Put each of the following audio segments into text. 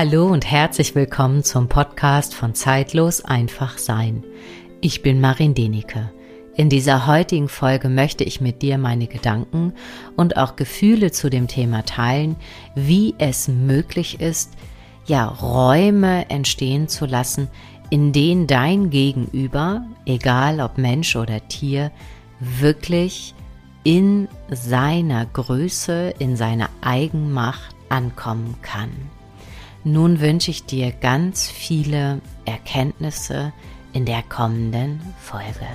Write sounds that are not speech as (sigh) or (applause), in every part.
Hallo und herzlich willkommen zum Podcast von Zeitlos einfach sein. Ich bin Marin Denike. In dieser heutigen Folge möchte ich mit dir meine Gedanken und auch Gefühle zu dem Thema teilen, wie es möglich ist, ja, Räume entstehen zu lassen, in denen dein Gegenüber, egal ob Mensch oder Tier, wirklich in seiner Größe, in seiner Eigenmacht ankommen kann. Nun wünsche ich dir ganz viele Erkenntnisse in der kommenden Folge.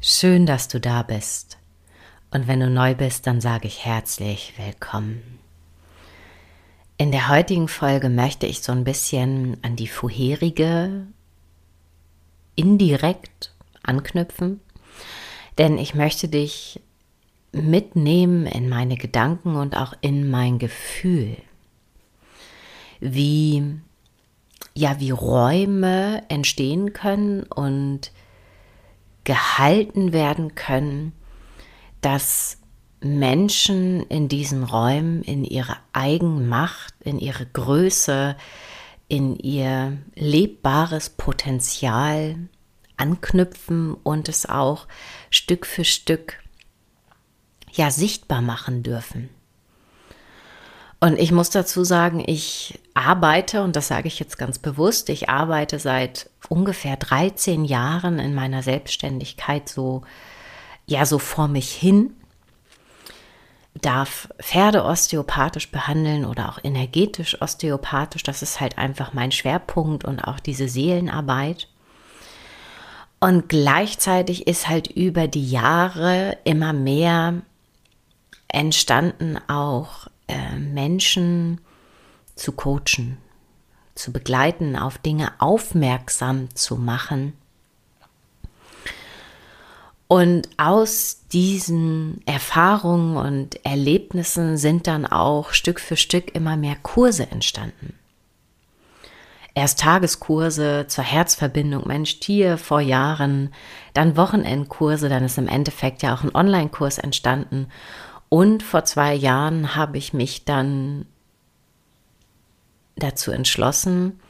Schön, dass du da bist. Und wenn du neu bist, dann sage ich herzlich willkommen. In der heutigen Folge möchte ich so ein bisschen an die vorherige indirekt anknüpfen, denn ich möchte dich mitnehmen in meine Gedanken und auch in mein Gefühl, wie ja, wie Räume entstehen können und gehalten werden können, dass Menschen in diesen Räumen in ihre Eigenmacht, in ihre Größe, in ihr lebbares Potenzial anknüpfen und es auch Stück für Stück ja sichtbar machen dürfen. Und ich muss dazu sagen, ich arbeite, und das sage ich jetzt ganz bewusst, ich arbeite seit ungefähr 13 Jahren in meiner Selbstständigkeit so, ja, so vor mich hin, darf Pferde osteopathisch behandeln oder auch energetisch osteopathisch. Das ist halt einfach mein Schwerpunkt und auch diese Seelenarbeit. Und gleichzeitig ist halt über die Jahre immer mehr entstanden auch äh, Menschen zu coachen, zu begleiten, auf Dinge aufmerksam zu machen. Und aus diesen Erfahrungen und Erlebnissen sind dann auch Stück für Stück immer mehr Kurse entstanden. Erst Tageskurse zur Herzverbindung Mensch-Tier vor Jahren, dann Wochenendkurse, dann ist im Endeffekt ja auch ein Online-Kurs entstanden und vor zwei Jahren habe ich mich dann dazu entschlossen,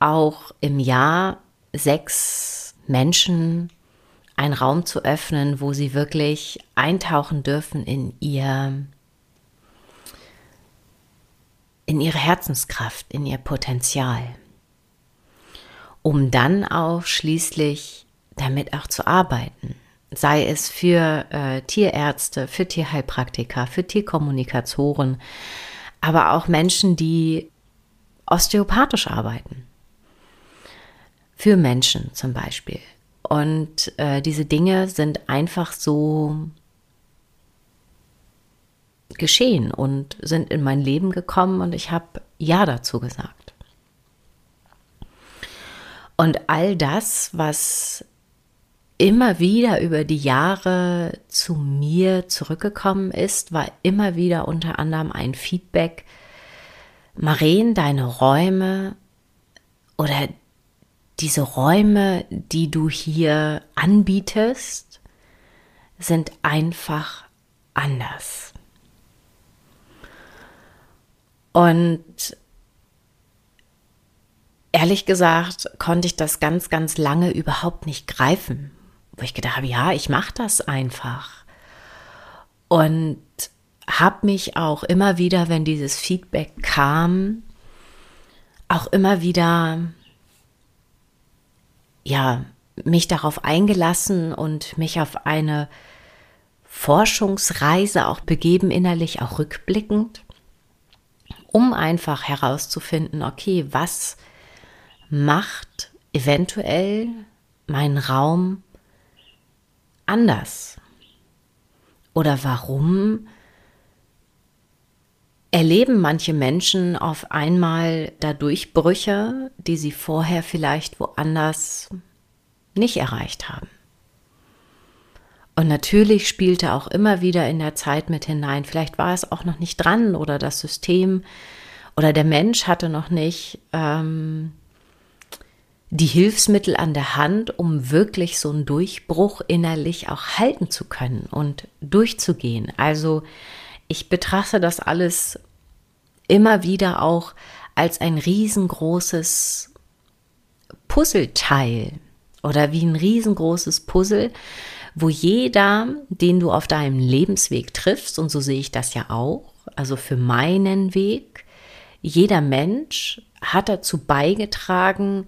auch im Jahr sechs Menschen einen Raum zu öffnen, wo sie wirklich eintauchen dürfen in ihr in ihre Herzenskraft, in ihr Potenzial, um dann auch schließlich damit auch zu arbeiten sei es für äh, Tierärzte, für Tierheilpraktiker, für Tierkommunikatoren, aber auch Menschen, die osteopathisch arbeiten. Für Menschen zum Beispiel. Und äh, diese Dinge sind einfach so geschehen und sind in mein Leben gekommen und ich habe Ja dazu gesagt. Und all das, was immer wieder über die Jahre zu mir zurückgekommen ist, war immer wieder unter anderem ein Feedback, Maren, deine Räume oder diese Räume, die du hier anbietest, sind einfach anders. Und ehrlich gesagt konnte ich das ganz, ganz lange überhaupt nicht greifen, wo ich gedacht habe, ja, ich mache das einfach. Und habe mich auch immer wieder, wenn dieses Feedback kam, auch immer wieder, ja, mich darauf eingelassen und mich auf eine Forschungsreise auch begeben, innerlich auch rückblickend, um einfach herauszufinden, okay, was macht eventuell meinen Raum anders? Oder warum erleben manche Menschen auf einmal dadurch Brüche, die sie vorher vielleicht woanders nicht erreicht haben? Und natürlich spielte auch immer wieder in der Zeit mit hinein, vielleicht war es auch noch nicht dran oder das System oder der Mensch hatte noch nicht ähm, die Hilfsmittel an der Hand, um wirklich so einen Durchbruch innerlich auch halten zu können und durchzugehen. Also ich betrachte das alles immer wieder auch als ein riesengroßes Puzzleteil oder wie ein riesengroßes Puzzle, wo jeder, den du auf deinem Lebensweg triffst, und so sehe ich das ja auch, also für meinen Weg, jeder Mensch hat dazu beigetragen,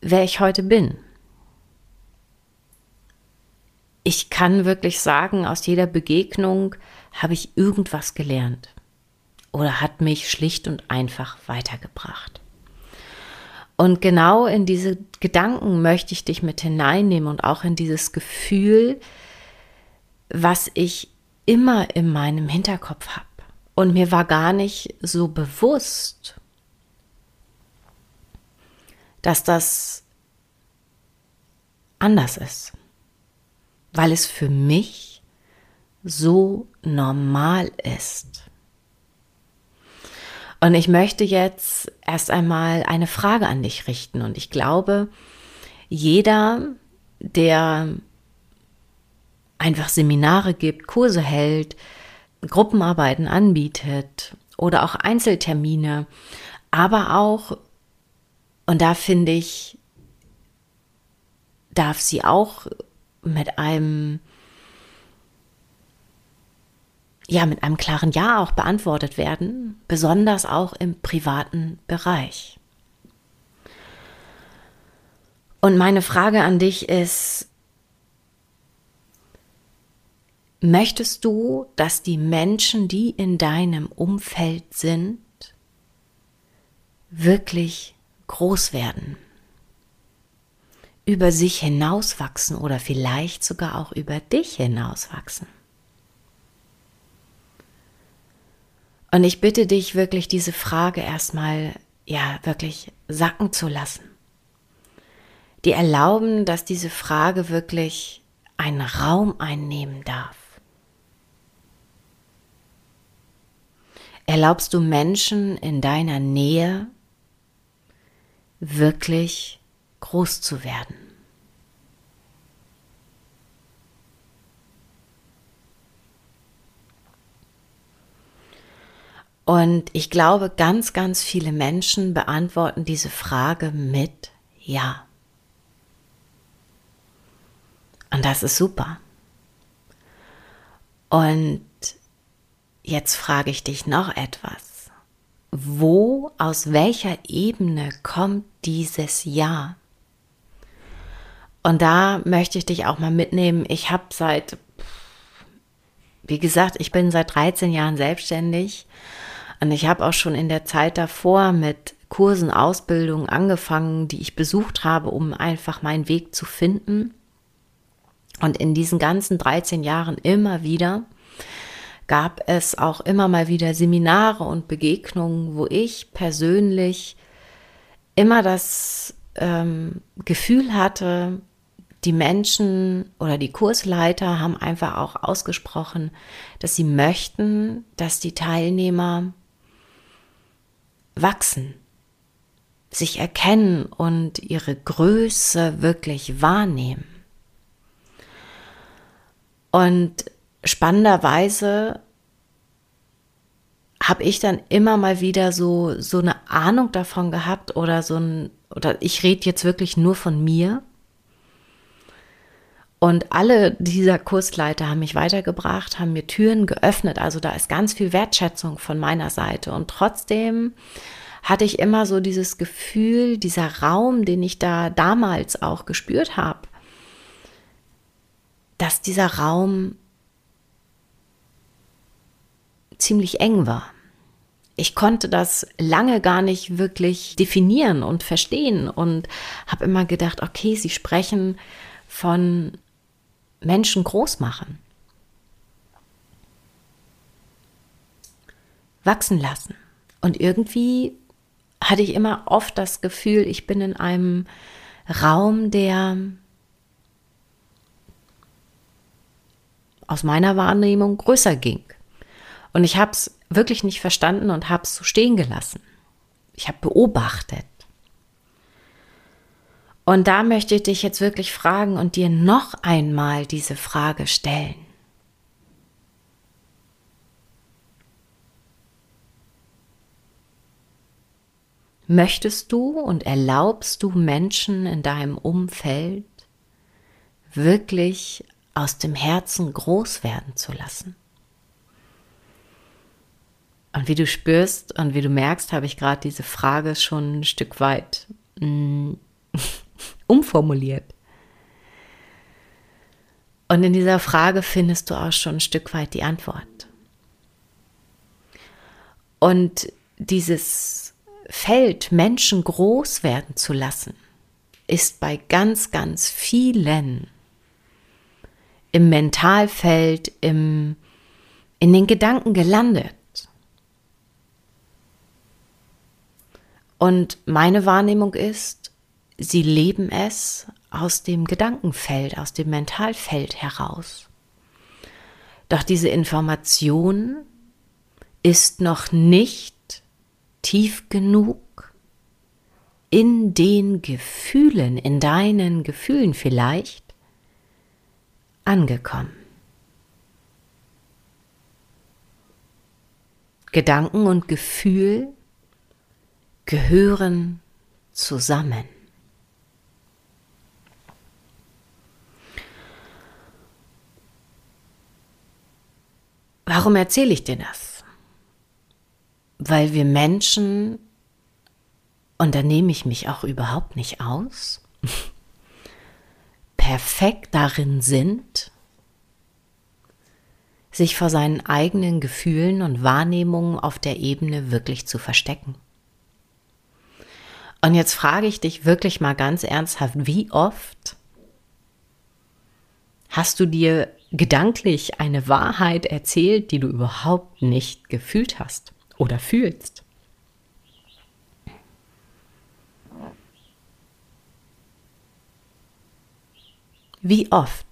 wer ich heute bin. Ich kann wirklich sagen, aus jeder Begegnung habe ich irgendwas gelernt oder hat mich schlicht und einfach weitergebracht. Und genau in diese Gedanken möchte ich dich mit hineinnehmen und auch in dieses Gefühl, was ich immer in meinem Hinterkopf habe. Und mir war gar nicht so bewusst, dass das anders ist, weil es für mich so normal ist. Und ich möchte jetzt erst einmal eine Frage an dich richten. Und ich glaube, jeder, der einfach Seminare gibt, Kurse hält, Gruppenarbeiten anbietet oder auch Einzeltermine, aber auch, und da finde ich, darf sie auch mit einem ja mit einem klaren Ja auch beantwortet werden, besonders auch im privaten Bereich. Und meine Frage an dich ist, möchtest du, dass die Menschen, die in deinem Umfeld sind, wirklich groß werden, über sich hinauswachsen oder vielleicht sogar auch über dich hinauswachsen? Und ich bitte dich wirklich, diese Frage erstmal, ja, wirklich sacken zu lassen. Die erlauben, dass diese Frage wirklich einen Raum einnehmen darf. Erlaubst du Menschen in deiner Nähe wirklich groß zu werden? Und ich glaube, ganz, ganz viele Menschen beantworten diese Frage mit Ja. Und das ist super. Und jetzt frage ich dich noch etwas. Wo, aus welcher Ebene kommt dieses Ja? Und da möchte ich dich auch mal mitnehmen. Ich habe seit, wie gesagt, ich bin seit 13 Jahren selbstständig und ich habe auch schon in der Zeit davor mit Kursen, Ausbildungen angefangen, die ich besucht habe, um einfach meinen Weg zu finden. Und in diesen ganzen 13 Jahren immer wieder gab es auch immer mal wieder Seminare und Begegnungen, wo ich persönlich immer das ähm, Gefühl hatte, die Menschen oder die Kursleiter haben einfach auch ausgesprochen, dass sie möchten, dass die Teilnehmer wachsen, sich erkennen und ihre Größe wirklich wahrnehmen. Und spannenderweise habe ich dann immer mal wieder so, so eine Ahnung davon gehabt oder so ein, oder ich rede jetzt wirklich nur von mir. Und alle dieser Kursleiter haben mich weitergebracht, haben mir Türen geöffnet. Also da ist ganz viel Wertschätzung von meiner Seite. Und trotzdem hatte ich immer so dieses Gefühl, dieser Raum, den ich da damals auch gespürt habe, dass dieser Raum ziemlich eng war. Ich konnte das lange gar nicht wirklich definieren und verstehen und habe immer gedacht, okay, sie sprechen von Menschen groß machen. Wachsen lassen. Und irgendwie hatte ich immer oft das Gefühl, ich bin in einem Raum, der aus meiner Wahrnehmung größer ging. Und ich habe es wirklich nicht verstanden und habe es so stehen gelassen. Ich habe beobachtet. Und da möchte ich dich jetzt wirklich fragen und dir noch einmal diese Frage stellen. Möchtest du und erlaubst du Menschen in deinem Umfeld wirklich aus dem Herzen groß werden zu lassen? Und wie du spürst und wie du merkst, habe ich gerade diese Frage schon ein Stück weit mm, (laughs) umformuliert. Und in dieser Frage findest du auch schon ein Stück weit die Antwort. Und dieses Feld, Menschen groß werden zu lassen, ist bei ganz, ganz vielen im Mentalfeld, im, in den Gedanken gelandet. Und meine Wahrnehmung ist, sie leben es aus dem Gedankenfeld, aus dem Mentalfeld heraus. Doch diese Information ist noch nicht tief genug in den Gefühlen, in deinen Gefühlen vielleicht angekommen. Gedanken und Gefühl gehören zusammen. Warum erzähle ich dir das? Weil wir Menschen, und da nehme ich mich auch überhaupt nicht aus, (laughs) perfekt darin sind, sich vor seinen eigenen Gefühlen und Wahrnehmungen auf der Ebene wirklich zu verstecken. Und jetzt frage ich dich wirklich mal ganz ernsthaft, wie oft hast du dir gedanklich eine Wahrheit erzählt, die du überhaupt nicht gefühlt hast oder fühlst? Wie oft?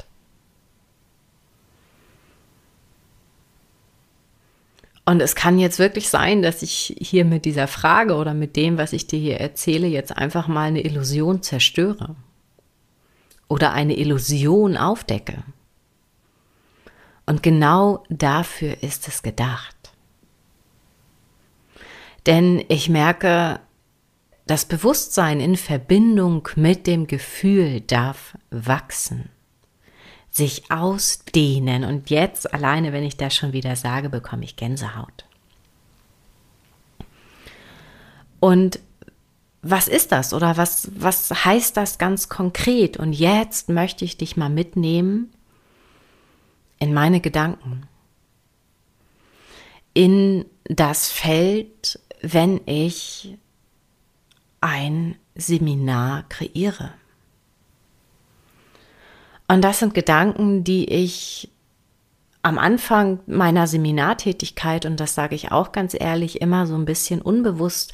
Und es kann jetzt wirklich sein, dass ich hier mit dieser Frage oder mit dem, was ich dir hier erzähle, jetzt einfach mal eine Illusion zerstöre oder eine Illusion aufdecke. Und genau dafür ist es gedacht. Denn ich merke, das Bewusstsein in Verbindung mit dem Gefühl darf wachsen sich ausdehnen. Und jetzt alleine, wenn ich das schon wieder sage, bekomme ich Gänsehaut. Und was ist das oder was, was heißt das ganz konkret? Und jetzt möchte ich dich mal mitnehmen in meine Gedanken, in das Feld, wenn ich ein Seminar kreiere. Und das sind Gedanken, die ich am Anfang meiner Seminartätigkeit, und das sage ich auch ganz ehrlich, immer so ein bisschen unbewusst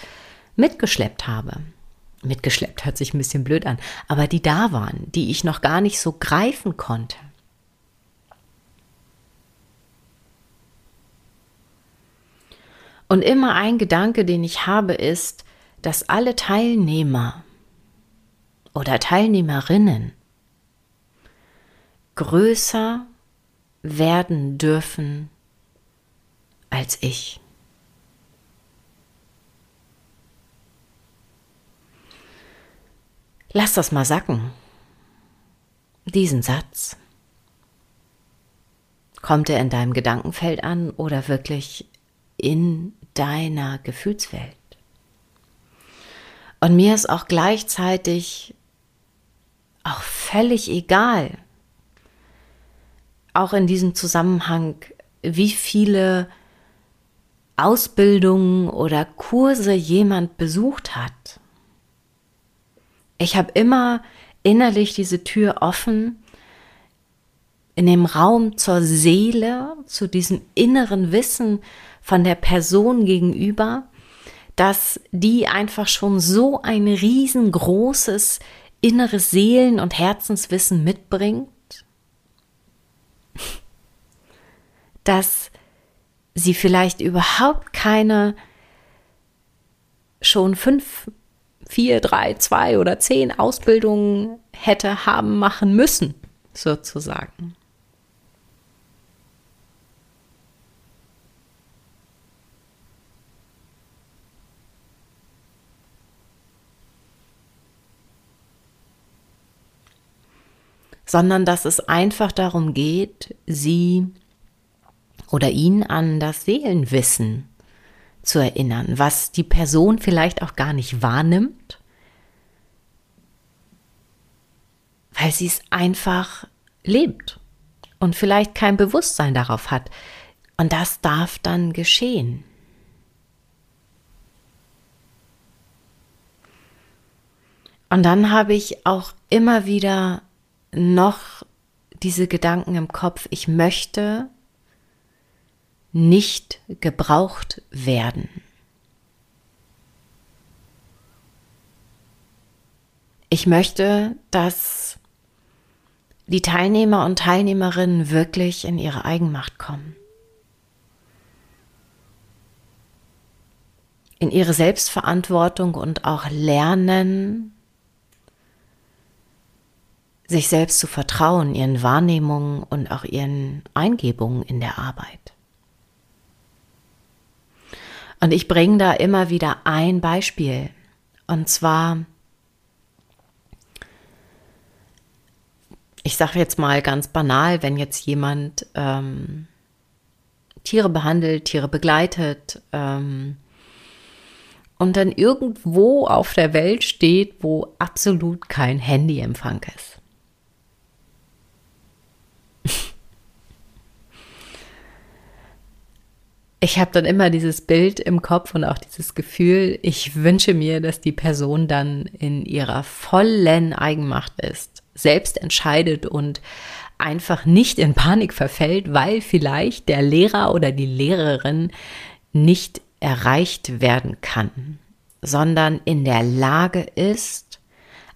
mitgeschleppt habe. Mitgeschleppt hört sich ein bisschen blöd an, aber die da waren, die ich noch gar nicht so greifen konnte. Und immer ein Gedanke, den ich habe, ist, dass alle Teilnehmer oder Teilnehmerinnen größer werden dürfen als ich. Lass das mal sacken. Diesen Satz. Kommt er in deinem Gedankenfeld an oder wirklich in deiner Gefühlswelt? Und mir ist auch gleichzeitig auch völlig egal, auch in diesem Zusammenhang, wie viele Ausbildungen oder Kurse jemand besucht hat. Ich habe immer innerlich diese Tür offen in dem Raum zur Seele, zu diesem inneren Wissen von der Person gegenüber, dass die einfach schon so ein riesengroßes inneres Seelen- und Herzenswissen mitbringt, dass sie vielleicht überhaupt keine schon fünf, vier, drei, zwei oder zehn Ausbildungen hätte haben machen müssen, sozusagen. sondern dass es einfach darum geht, sie oder ihn an das Seelenwissen zu erinnern, was die Person vielleicht auch gar nicht wahrnimmt, weil sie es einfach lebt und vielleicht kein Bewusstsein darauf hat. Und das darf dann geschehen. Und dann habe ich auch immer wieder noch diese Gedanken im Kopf, ich möchte nicht gebraucht werden. Ich möchte, dass die Teilnehmer und Teilnehmerinnen wirklich in ihre Eigenmacht kommen. In ihre Selbstverantwortung und auch lernen, sich selbst zu vertrauen, ihren Wahrnehmungen und auch ihren Eingebungen in der Arbeit. Und ich bringe da immer wieder ein Beispiel. Und zwar, ich sage jetzt mal ganz banal, wenn jetzt jemand ähm, Tiere behandelt, Tiere begleitet ähm, und dann irgendwo auf der Welt steht, wo absolut kein Handyempfang ist. Ich habe dann immer dieses Bild im Kopf und auch dieses Gefühl, ich wünsche mir, dass die Person dann in ihrer vollen Eigenmacht ist, selbst entscheidet und einfach nicht in Panik verfällt, weil vielleicht der Lehrer oder die Lehrerin nicht erreicht werden kann, sondern in der Lage ist,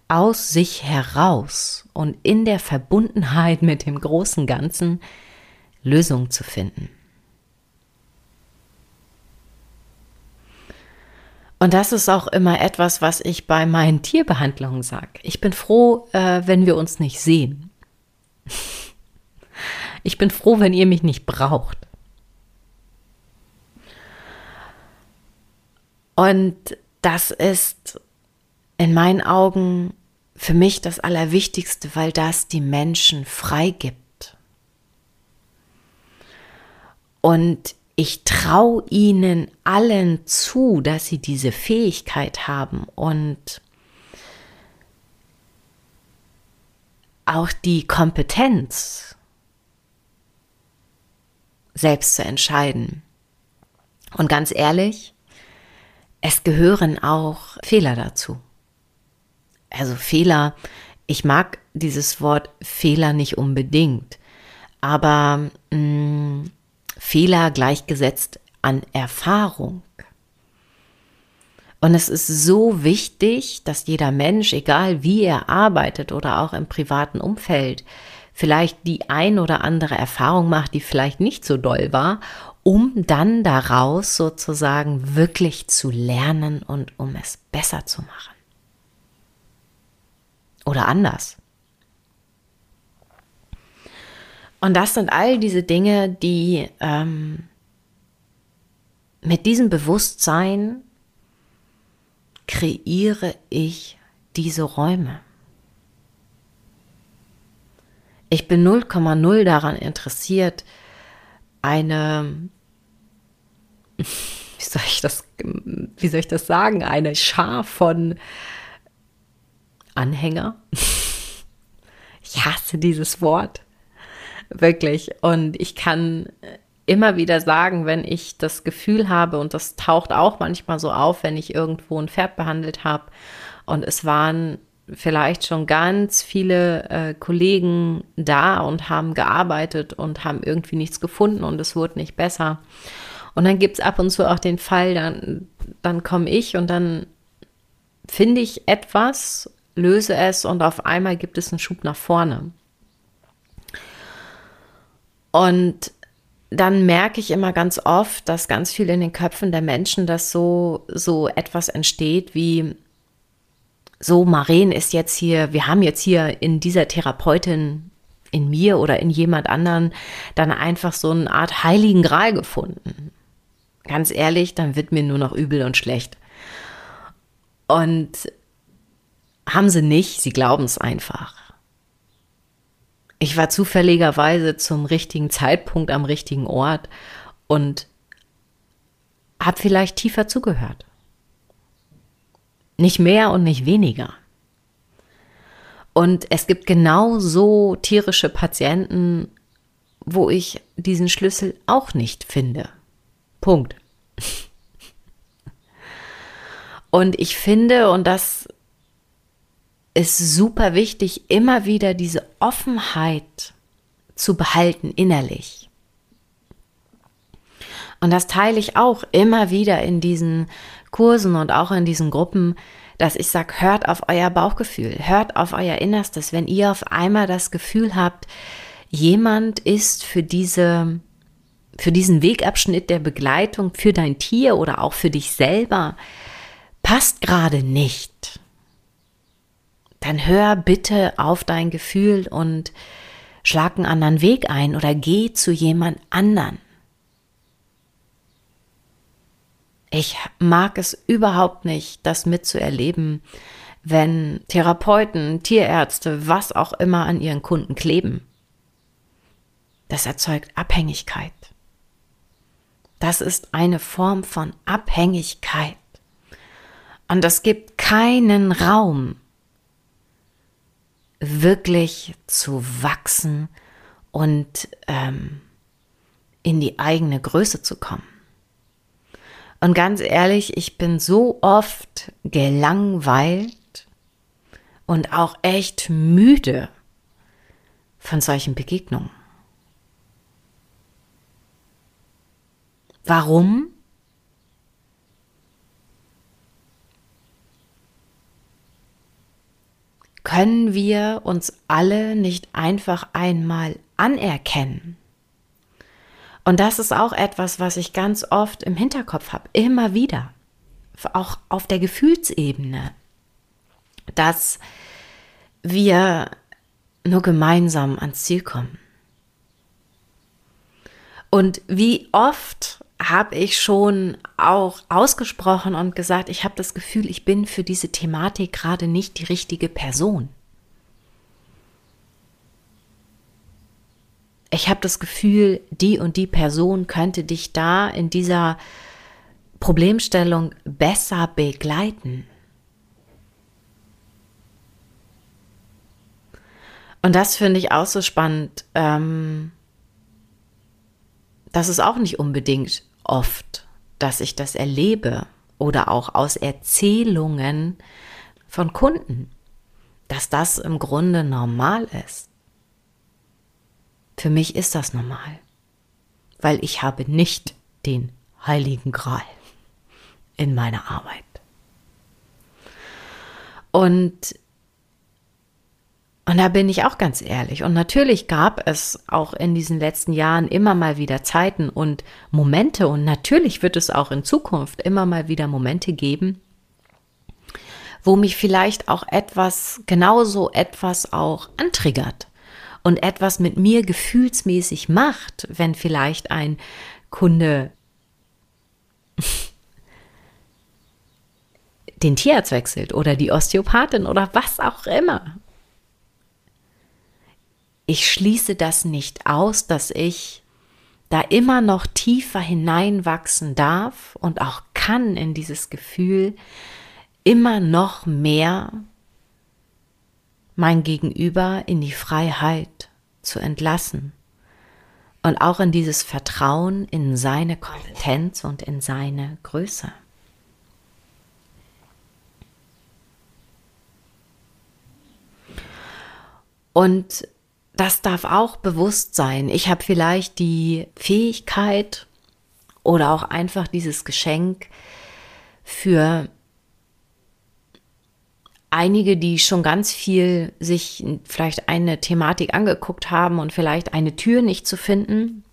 aus sich heraus und in der Verbundenheit mit dem großen Ganzen Lösungen zu finden. Und das ist auch immer etwas, was ich bei meinen Tierbehandlungen sage. Ich bin froh, äh, wenn wir uns nicht sehen. (laughs) Ich bin froh, wenn ihr mich nicht braucht. Und das ist in meinen Augen für mich das Allerwichtigste, weil das die Menschen freigibt. Und ich traue ihnen allen zu, dass sie diese Fähigkeit haben und auch die Kompetenz, selbst zu entscheiden. Und ganz ehrlich, es gehören auch Fehler dazu. Also Fehler, ich mag dieses Wort Fehler nicht unbedingt, aber mh, mm, Fehler gleichgesetzt an Erfahrung. Und es ist so wichtig, dass jeder Mensch, egal wie er arbeitet oder auch im privaten Umfeld, vielleicht die ein oder andere Erfahrung macht, die vielleicht nicht so doll war, um dann daraus sozusagen wirklich zu lernen und um es besser zu machen. Oder anders. Und das sind all diese Dinge, die ähm, mit diesem Bewusstsein kreiere ich diese Räume. Ich bin 0,0 daran interessiert, eine, (laughs) wie soll ich das, wie soll ich das sagen, eine Schar von Anhänger. (laughs) Ich hasse dieses Wort Wirklich. Und ich kann immer wieder sagen, wenn ich das Gefühl habe, und das taucht auch manchmal so auf, wenn ich irgendwo ein Pferd behandelt habe und es waren vielleicht schon ganz viele äh, Kollegen da und haben gearbeitet und haben irgendwie nichts gefunden und es wurde nicht besser. Und dann gibt es ab und zu auch den Fall, dann, dann komme ich und dann finde ich etwas, löse es und auf einmal gibt es einen Schub nach vorne. Und dann merke ich immer ganz oft, dass ganz viel in den Köpfen der Menschen, dass so, so etwas entsteht wie, so, Maren ist jetzt hier, wir haben jetzt hier in dieser Therapeutin, in mir oder in jemand anderen, dann einfach so eine Art heiligen Gral gefunden. Ganz ehrlich, dann wird mir nur noch übel und schlecht. Und haben sie nicht, sie glauben es einfach. Ich war zufälligerweise zum richtigen Zeitpunkt am richtigen Ort und habe vielleicht tiefer zugehört. Nicht mehr und nicht weniger. Und es gibt genauso tierische Patienten, wo ich diesen Schlüssel auch nicht finde. Punkt. (laughs) Und ich finde, und das ist super wichtig, immer wieder diese Offenheit zu behalten innerlich. Und das teile ich auch immer wieder in diesen Kursen und auch in diesen Gruppen, dass ich sage, hört auf euer Bauchgefühl, hört auf euer Innerstes. Wenn ihr auf einmal das Gefühl habt, jemand ist für diese, für diesen Wegabschnitt der Begleitung, für dein Tier oder auch für dich selber, passt gerade nicht, dann hör bitte auf dein Gefühl und schlag einen anderen Weg ein oder geh zu jemand anderen. Ich mag es überhaupt nicht, das mitzuerleben, wenn Therapeuten, Tierärzte, was auch immer an ihren Kunden kleben. Das erzeugt Abhängigkeit. Das ist eine Form von Abhängigkeit. Und es gibt keinen Raum, wirklich zu wachsen und ähm, in die eigene Größe zu kommen. Und ganz ehrlich, ich bin so oft gelangweilt und auch echt müde von solchen Begegnungen. Warum? Können wir uns alle nicht einfach einmal anerkennen? Und das ist auch etwas, was ich ganz oft im Hinterkopf habe, immer wieder, auch auf der Gefühlsebene, dass wir nur gemeinsam ans Ziel kommen. Und wie oft habe ich schon auch ausgesprochen und gesagt, ich habe das Gefühl, ich bin für diese Thematik gerade nicht die richtige Person. ich habe das Gefühl, die und die Person könnte dich da in dieser Problemstellung besser begleiten. Und das finde ich auch so spannend. Ähm, das ist auch nicht unbedingt oft, dass ich das erlebe oder auch aus Erzählungen von Kunden, dass das im Grunde normal ist. Für mich ist das normal, weil ich habe nicht den heiligen Gral in meiner Arbeit. Und und da bin ich auch ganz ehrlich. Und natürlich gab es auch in diesen letzten Jahren immer mal wieder Zeiten und Momente. Und natürlich wird es auch in Zukunft immer mal wieder Momente geben, wo mich vielleicht auch etwas, genauso etwas auch antriggert und etwas mit mir gefühlsmäßig macht, wenn vielleicht ein Kunde (laughs) den Tierarzt wechselt oder die Osteopathin oder was auch immer. Ich schließe das nicht aus, dass ich da immer noch tiefer hineinwachsen darf und auch kann in dieses Gefühl, immer noch mehr mein Gegenüber in die Freiheit zu entlassen und auch in dieses Vertrauen in seine Kompetenz und in seine Größe. Und das darf auch bewusst sein. Ich habe vielleicht die Fähigkeit oder auch einfach dieses Geschenk für einige, die schon ganz viel sich vielleicht eine Thematik angeguckt haben und vielleicht eine Tür nicht zu finden.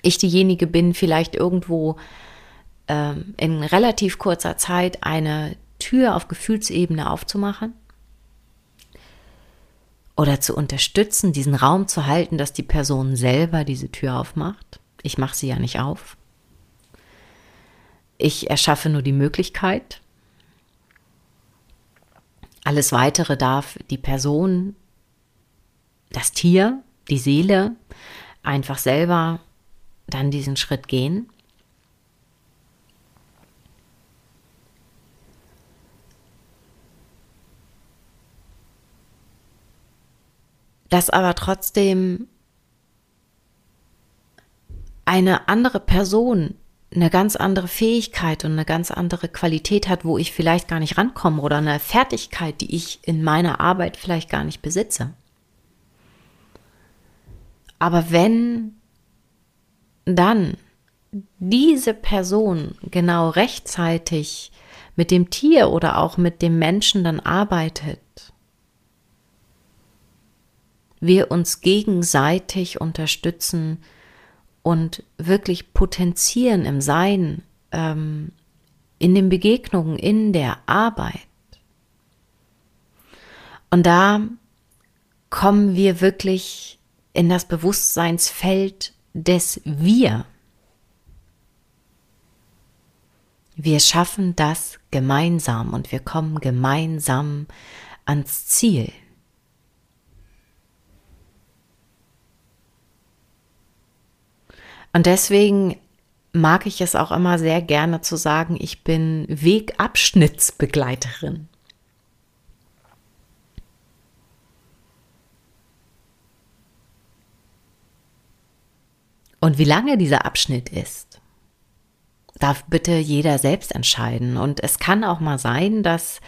Ich diejenige bin, vielleicht irgendwo ähm, in relativ kurzer Zeit eine Tür auf Gefühlsebene aufzumachen oder zu unterstützen, diesen Raum zu halten, dass die Person selber diese Tür aufmacht. Ich mache sie ja nicht auf. Ich erschaffe nur die Möglichkeit alles Weitere darf die Person das Tier, die Seele einfach selber dann diesen Schritt gehen. Dass aber trotzdem eine andere Person eine ganz andere Fähigkeit und eine ganz andere Qualität hat, wo ich vielleicht gar nicht rankomme oder eine Fertigkeit, die ich in meiner Arbeit vielleicht gar nicht besitze. Aber wenn dann diese Person genau rechtzeitig mit dem Tier oder auch mit dem Menschen dann arbeitet, wir uns gegenseitig unterstützen, und wirklich potenzieren im Sein, ähm, in den Begegnungen, in der Arbeit. Und da kommen wir wirklich in das Bewusstseinsfeld des Wir. Wir schaffen das gemeinsam und wir kommen gemeinsam ans Ziel. Und deswegen mag ich es auch immer sehr gerne zu sagen, ich bin Wegabschnittsbegleiterin. Und wie lange dieser Abschnitt ist, darf bitte jeder selbst entscheiden. Und es kann auch mal sein, dass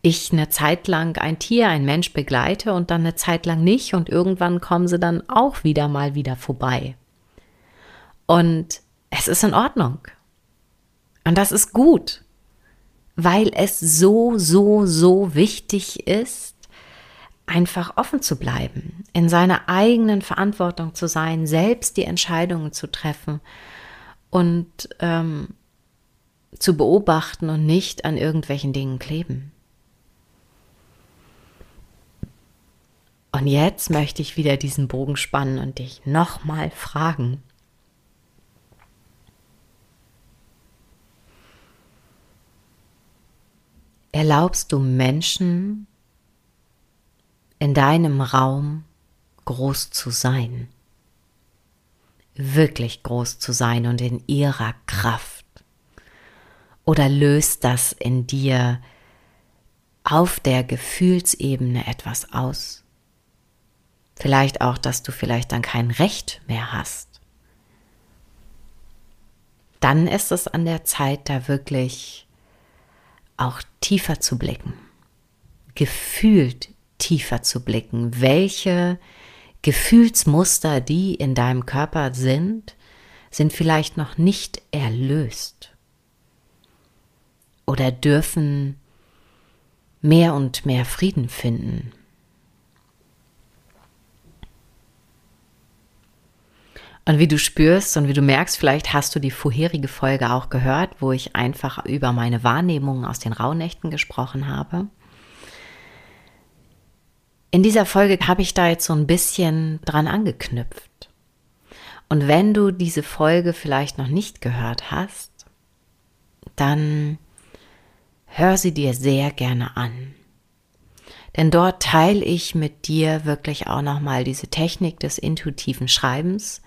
ich eine Zeit lang ein Tier, ein Mensch begleite und dann eine Zeit lang nicht und irgendwann kommen sie dann auch wieder mal wieder vorbei. Und es ist in Ordnung. Und das ist gut, weil es so, so, so wichtig ist, einfach offen zu bleiben, in seiner eigenen Verantwortung zu sein, selbst die Entscheidungen zu treffen und ähm, zu beobachten und nicht an irgendwelchen Dingen kleben. Und jetzt möchte ich wieder diesen Bogen spannen und dich nochmal fragen, erlaubst du Menschen in deinem Raum groß zu sein, wirklich groß zu sein und in ihrer Kraft? Oder löst das in dir auf der Gefühlsebene etwas aus? Vielleicht auch, dass du vielleicht dann kein Recht mehr hast. Dann ist es an der Zeit, da wirklich auch tiefer zu blicken, gefühlt tiefer zu blicken, welche Gefühlsmuster, die in deinem Körper sind, sind vielleicht noch nicht erlöst oder dürfen mehr und mehr Frieden finden. Und wie du spürst und wie du merkst, vielleicht hast du die vorherige Folge auch gehört, wo ich einfach über meine Wahrnehmungen aus den Rauhnächten gesprochen habe. In dieser Folge habe ich da jetzt so ein bisschen dran angeknüpft. Und wenn du diese Folge vielleicht noch nicht gehört hast, dann hör sie dir sehr gerne an. Denn dort teile ich mit dir wirklich auch nochmal diese Technik des intuitiven Schreibens,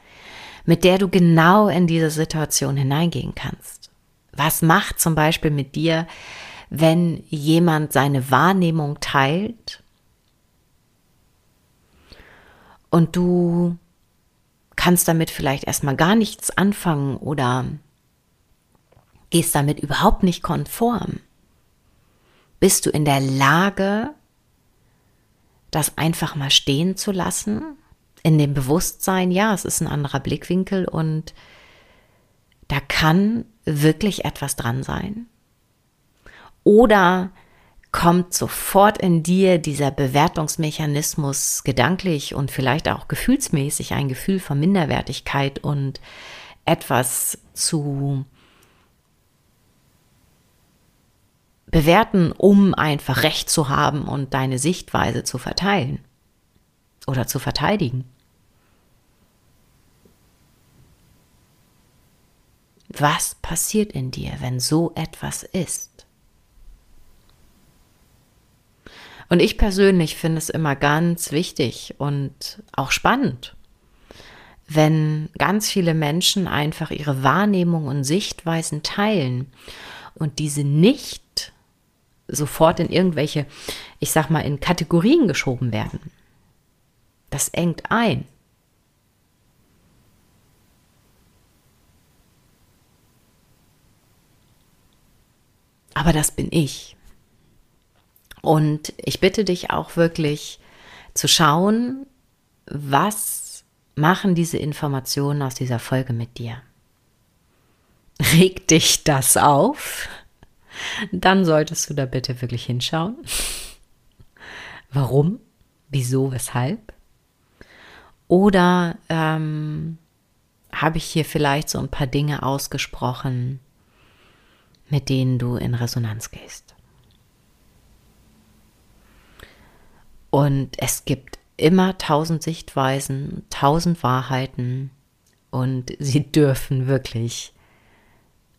mit der du genau in diese Situation hineingehen kannst. Was macht zum Beispiel mit dir, wenn jemand seine Wahrnehmung teilt und du kannst damit vielleicht erstmal gar nichts anfangen oder gehst damit überhaupt nicht konform? Bist du in der Lage, das einfach mal stehen zu lassen in dem Bewusstsein, ja, es ist ein anderer Blickwinkel und da kann wirklich etwas dran sein. Oder kommt sofort in dir dieser Bewertungsmechanismus gedanklich und vielleicht auch gefühlsmäßig ein Gefühl von Minderwertigkeit und etwas zu bewerten, um einfach Recht zu haben und deine Sichtweise zu verteilen oder zu verteidigen. Was passiert in dir, wenn so etwas ist? Und ich persönlich finde es immer ganz wichtig und auch spannend, wenn ganz viele Menschen einfach ihre Wahrnehmung und Sichtweisen teilen und diese nicht sofort in irgendwelche, ich sag mal, in Kategorien geschoben werden. Das engt ein. Aber das bin ich. Und ich bitte dich auch wirklich zu schauen, was machen diese Informationen aus dieser Folge mit dir. Regt dich das auf? Dann solltest du da bitte wirklich hinschauen. Warum? Wieso? Weshalb? Oder ähm, habe ich hier vielleicht so ein paar Dinge ausgesprochen, mit denen du in Resonanz gehst? Und es gibt immer tausend Sichtweisen, tausend Wahrheiten und sie (laughs) dürfen wirklich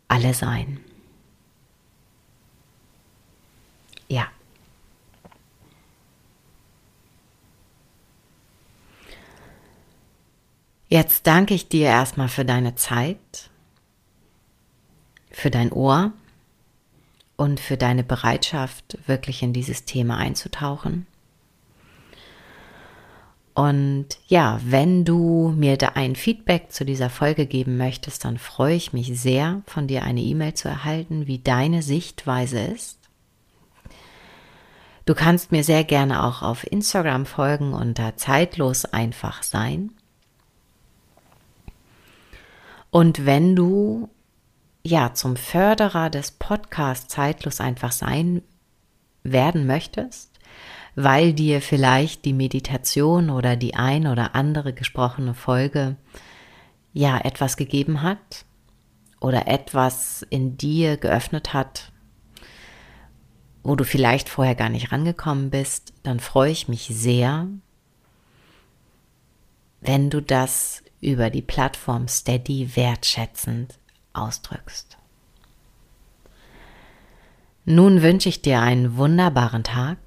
alle sein. Ja. Jetzt danke ich dir erstmal für deine Zeit, für dein Ohr und für deine Bereitschaft, wirklich in dieses Thema einzutauchen. Und ja, wenn du mir da ein Feedback zu dieser Folge geben möchtest, dann freue ich mich sehr, von dir eine E-Mail zu erhalten, wie deine Sichtweise ist. Du kannst mir sehr gerne auch auf Instagram folgen unter zeitlos einfach sein. Und wenn du ja zum Förderer des Podcasts zeitlos einfach sein werden möchtest, weil dir vielleicht die Meditation oder die ein oder andere gesprochene Folge ja etwas gegeben hat oder etwas in dir geöffnet hat, wo du vielleicht vorher gar nicht rangekommen bist, dann freue ich mich sehr, wenn du das über die Plattform Steady wertschätzend ausdrückst. Nun wünsche ich dir einen wunderbaren Tag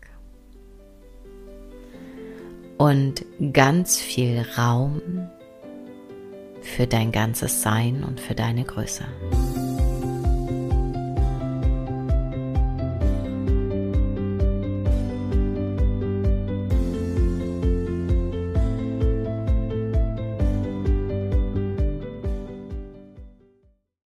und ganz viel Raum für dein ganzes Sein und für deine Größe.